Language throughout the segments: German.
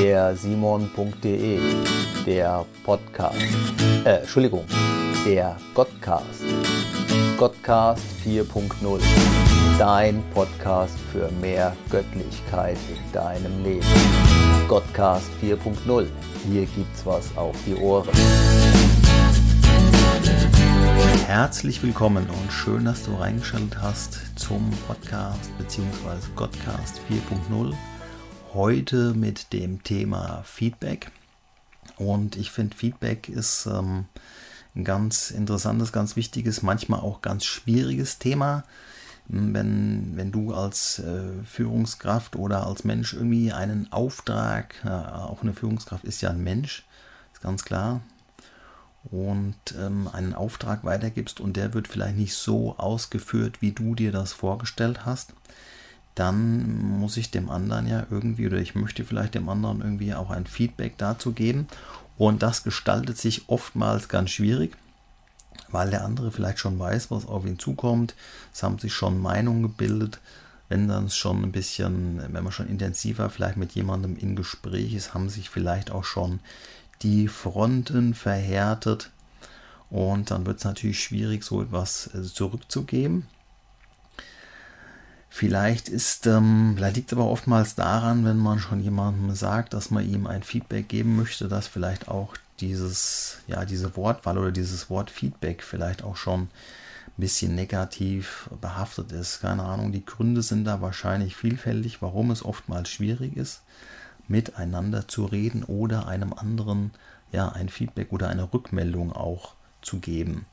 der simon.de, der Podcast, äh, Entschuldigung, der Godcast, Godcast 4.0, dein Podcast für mehr Göttlichkeit in deinem Leben. Godcast 4.0, hier gibt's was auf die Ohren. Herzlich willkommen und schön, dass du reingeschaltet hast zum Podcast bzw. Godcast 4.0 heute mit dem Thema Feedback. Und ich finde, Feedback ist ähm, ein ganz interessantes, ganz wichtiges, manchmal auch ganz schwieriges Thema. Wenn, wenn du als äh, Führungskraft oder als Mensch irgendwie einen Auftrag, äh, auch eine Führungskraft ist ja ein Mensch, ist ganz klar, und ähm, einen Auftrag weitergibst und der wird vielleicht nicht so ausgeführt, wie du dir das vorgestellt hast, dann muss ich dem anderen ja irgendwie oder ich möchte vielleicht dem anderen irgendwie auch ein Feedback dazu geben. Und das gestaltet sich oftmals ganz schwierig, weil der andere vielleicht schon weiß, was auf ihn zukommt. Es haben sich schon Meinungen gebildet. Wenn dann schon ein bisschen, wenn man schon intensiver vielleicht mit jemandem in Gespräch ist, haben sich vielleicht auch schon die Fronten verhärtet. Und dann wird es natürlich schwierig, so etwas äh, zurückzugeben. Vielleicht ist, ähm, liegt aber oftmals daran, wenn man schon jemandem sagt, dass man ihm ein Feedback geben möchte, dass vielleicht auch dieses, ja, diese Wortwahl oder dieses Wort Feedback vielleicht auch schon ein bisschen negativ behaftet ist. Keine Ahnung, die Gründe sind da wahrscheinlich vielfältig, warum es oftmals schwierig ist, miteinander zu reden oder einem anderen ja ein Feedback oder eine Rückmeldung auch zu geben.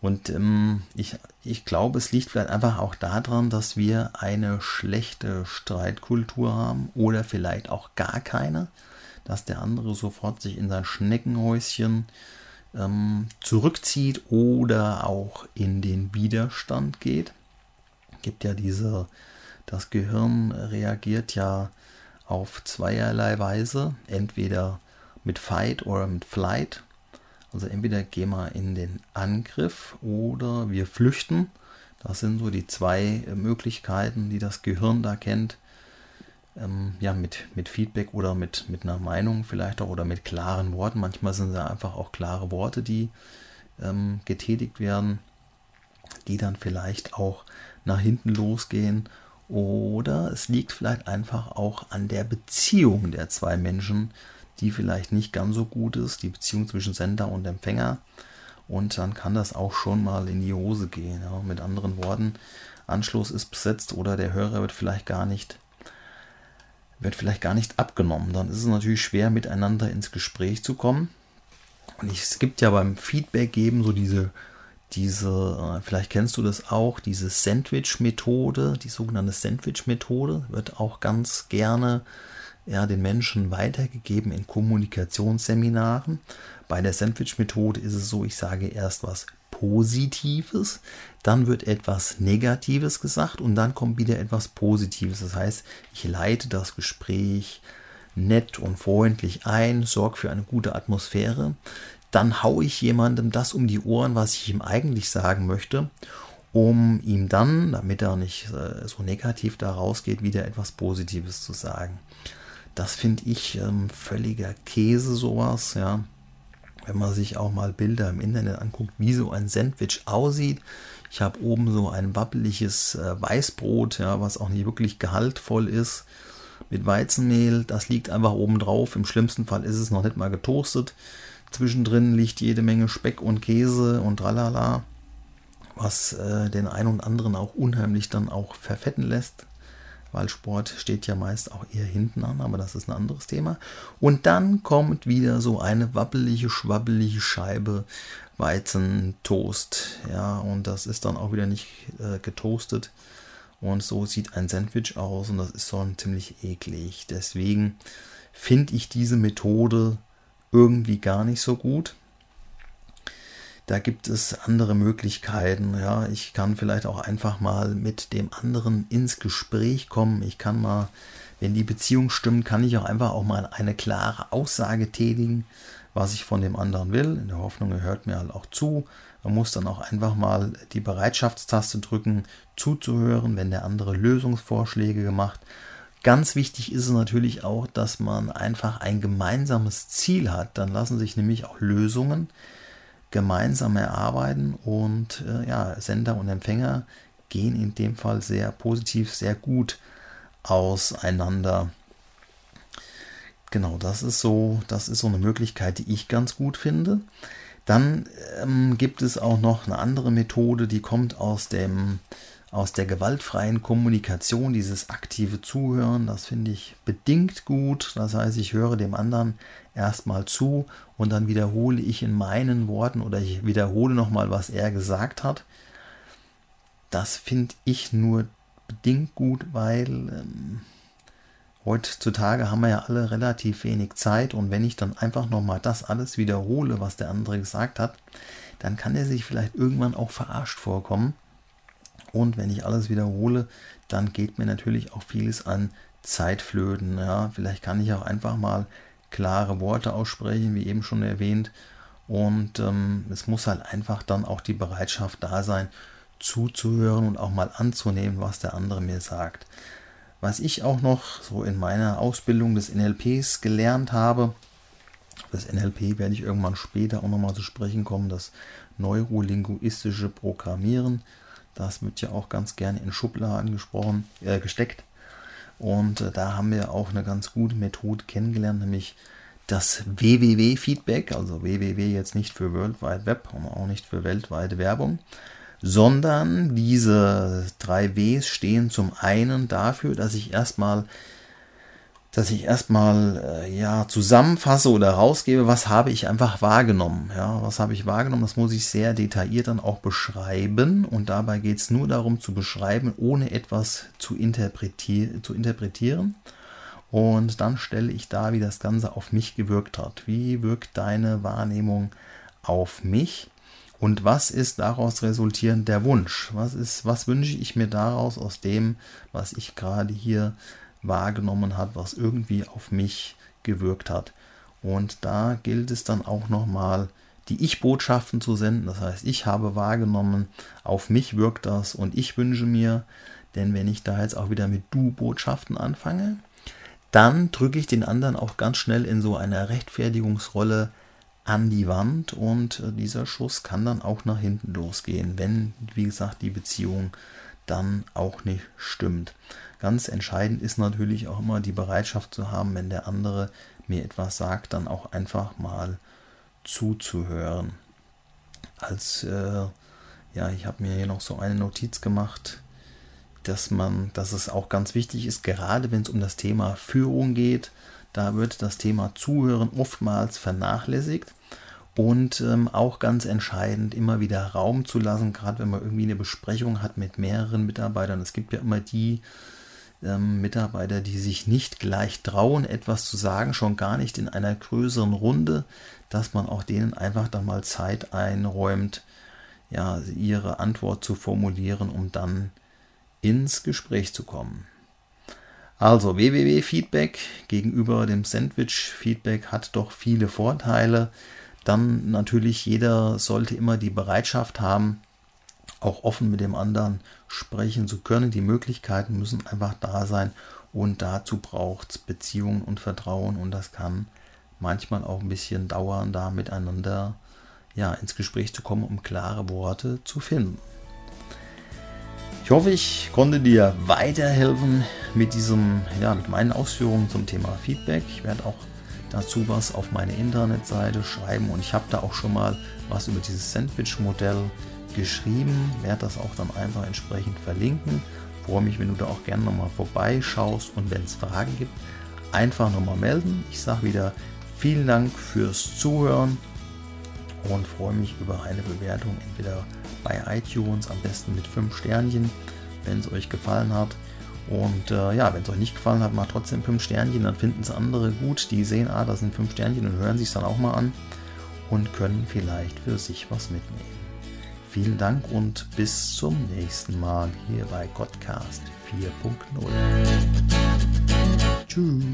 Und ähm, ich, ich glaube, es liegt vielleicht einfach auch daran, dass wir eine schlechte Streitkultur haben oder vielleicht auch gar keine, dass der andere sofort sich in sein Schneckenhäuschen ähm, zurückzieht oder auch in den Widerstand geht. Gibt ja diese, das Gehirn reagiert ja auf zweierlei Weise, entweder mit Fight oder mit Flight. Also entweder gehen wir in den Angriff oder wir flüchten. Das sind so die zwei äh, Möglichkeiten, die das Gehirn da kennt. Ähm, ja, mit, mit Feedback oder mit, mit einer Meinung vielleicht auch oder mit klaren Worten. Manchmal sind es einfach auch klare Worte, die ähm, getätigt werden, die dann vielleicht auch nach hinten losgehen. Oder es liegt vielleicht einfach auch an der Beziehung der zwei Menschen, die vielleicht nicht ganz so gut ist, die Beziehung zwischen Sender und Empfänger. Und dann kann das auch schon mal in die Hose gehen. Ja. Mit anderen Worten, Anschluss ist besetzt oder der Hörer wird vielleicht gar nicht wird vielleicht gar nicht abgenommen. Dann ist es natürlich schwer, miteinander ins Gespräch zu kommen. Und es gibt ja beim Feedback geben so diese, diese, äh, vielleicht kennst du das auch, diese Sandwich-Methode, die sogenannte Sandwich-Methode, wird auch ganz gerne ja, den Menschen weitergegeben in Kommunikationsseminaren. Bei der Sandwich-Methode ist es so, ich sage erst was Positives, dann wird etwas Negatives gesagt und dann kommt wieder etwas Positives. Das heißt, ich leite das Gespräch nett und freundlich ein, sorge für eine gute Atmosphäre. Dann haue ich jemandem das um die Ohren, was ich ihm eigentlich sagen möchte, um ihm dann, damit er nicht äh, so negativ da rausgeht, wieder etwas Positives zu sagen. Das finde ich ähm, völliger Käse, sowas, ja. Wenn man sich auch mal Bilder im Internet anguckt, wie so ein Sandwich aussieht. Ich habe oben so ein wappeliges äh, Weißbrot, ja, was auch nicht wirklich gehaltvoll ist, mit Weizenmehl. Das liegt einfach oben drauf. Im schlimmsten Fall ist es noch nicht mal getoastet. Zwischendrin liegt jede Menge Speck und Käse und tralala, was äh, den einen und anderen auch unheimlich dann auch verfetten lässt weil Sport steht ja meist auch eher hinten an, aber das ist ein anderes Thema. Und dann kommt wieder so eine wappelige, schwabbelige Scheibe Weizentoast. Ja, und das ist dann auch wieder nicht äh, getoastet. Und so sieht ein Sandwich aus und das ist schon ziemlich eklig. Deswegen finde ich diese Methode irgendwie gar nicht so gut. Da gibt es andere Möglichkeiten. Ja, ich kann vielleicht auch einfach mal mit dem anderen ins Gespräch kommen. Ich kann mal, wenn die Beziehung stimmt, kann ich auch einfach auch mal eine klare Aussage tätigen, was ich von dem anderen will. In der Hoffnung, er hört mir halt auch zu. Man muss dann auch einfach mal die Bereitschaftstaste drücken, zuzuhören, wenn der andere Lösungsvorschläge gemacht Ganz wichtig ist es natürlich auch, dass man einfach ein gemeinsames Ziel hat. Dann lassen sich nämlich auch Lösungen gemeinsam erarbeiten und äh, ja, Sender und Empfänger gehen in dem Fall sehr positiv, sehr gut auseinander. Genau, das ist so, das ist so eine Möglichkeit, die ich ganz gut finde. Dann ähm, gibt es auch noch eine andere Methode, die kommt aus dem aus der gewaltfreien Kommunikation, dieses aktive Zuhören, das finde ich bedingt gut. Das heißt, ich höre dem anderen erstmal zu und dann wiederhole ich in meinen Worten oder ich wiederhole nochmal, was er gesagt hat. Das finde ich nur bedingt gut, weil ähm, heutzutage haben wir ja alle relativ wenig Zeit und wenn ich dann einfach nochmal das alles wiederhole, was der andere gesagt hat, dann kann er sich vielleicht irgendwann auch verarscht vorkommen. Und wenn ich alles wiederhole, dann geht mir natürlich auch vieles an Zeitflöten. Ja, vielleicht kann ich auch einfach mal klare Worte aussprechen, wie eben schon erwähnt. Und ähm, es muss halt einfach dann auch die Bereitschaft da sein, zuzuhören und auch mal anzunehmen, was der andere mir sagt. Was ich auch noch so in meiner Ausbildung des NLPs gelernt habe, das NLP werde ich irgendwann später auch nochmal zu sprechen kommen, das neurolinguistische Programmieren. Das wird ja auch ganz gerne in Schubladen gesprochen, äh, gesteckt. Und äh, da haben wir auch eine ganz gute Methode kennengelernt, nämlich das WWW-Feedback, also WWW jetzt nicht für World Wide Web und auch nicht für weltweite Werbung, sondern diese drei Ws stehen zum einen dafür, dass ich erstmal dass ich erstmal äh, ja zusammenfasse oder rausgebe, was habe ich einfach wahrgenommen. Ja, was habe ich wahrgenommen? Das muss ich sehr detailliert dann auch beschreiben. Und dabei geht es nur darum zu beschreiben, ohne etwas zu, interpretier zu interpretieren. Und dann stelle ich da, wie das Ganze auf mich gewirkt hat. Wie wirkt deine Wahrnehmung auf mich? Und was ist daraus resultierend der Wunsch? Was, ist, was wünsche ich mir daraus aus dem, was ich gerade hier wahrgenommen hat, was irgendwie auf mich gewirkt hat. Und da gilt es dann auch nochmal, die Ich-Botschaften zu senden. Das heißt, ich habe wahrgenommen, auf mich wirkt das und ich wünsche mir, denn wenn ich da jetzt auch wieder mit Du-Botschaften anfange, dann drücke ich den anderen auch ganz schnell in so einer Rechtfertigungsrolle an die Wand und äh, dieser Schuss kann dann auch nach hinten losgehen, wenn, wie gesagt, die Beziehung dann auch nicht stimmt. Ganz entscheidend ist natürlich auch immer die Bereitschaft zu haben, wenn der andere mir etwas sagt, dann auch einfach mal zuzuhören. Als äh, ja, ich habe mir hier noch so eine Notiz gemacht, dass man, dass es auch ganz wichtig ist, gerade wenn es um das Thema Führung geht, da wird das Thema Zuhören oftmals vernachlässigt und ähm, auch ganz entscheidend, immer wieder Raum zu lassen, gerade wenn man irgendwie eine Besprechung hat mit mehreren Mitarbeitern. Es gibt ja immer die, ähm, Mitarbeiter, die sich nicht gleich trauen, etwas zu sagen, schon gar nicht in einer größeren Runde, dass man auch denen einfach dann mal Zeit einräumt, ja, ihre Antwort zu formulieren, um dann ins Gespräch zu kommen. Also www-Feedback gegenüber dem Sandwich-Feedback hat doch viele Vorteile. Dann natürlich jeder sollte immer die Bereitschaft haben, auch offen mit dem anderen sprechen zu können. Die Möglichkeiten müssen einfach da sein und dazu braucht es Beziehungen und Vertrauen und das kann manchmal auch ein bisschen dauern, da miteinander ja, ins Gespräch zu kommen, um klare Worte zu finden. Ich hoffe, ich konnte dir weiterhelfen mit diesem, ja, mit meinen Ausführungen zum Thema Feedback. Ich werde auch dazu was auf meine Internetseite schreiben und ich habe da auch schon mal was über dieses Sandwich-Modell geschrieben, werde das auch dann einfach entsprechend verlinken. Freue mich, wenn du da auch gerne nochmal vorbeischaust und wenn es Fragen gibt, einfach nochmal melden. Ich sage wieder vielen Dank fürs Zuhören und freue mich über eine Bewertung entweder bei iTunes, am besten mit 5 Sternchen, wenn es euch gefallen hat. Und äh, ja, wenn es euch nicht gefallen hat, mal trotzdem 5 Sternchen, dann finden es andere gut. Die sehen, ah, das sind 5 Sternchen und hören sich dann auch mal an und können vielleicht für sich was mitnehmen. Vielen Dank und bis zum nächsten Mal hier bei Godcast 4.0. Tschüss.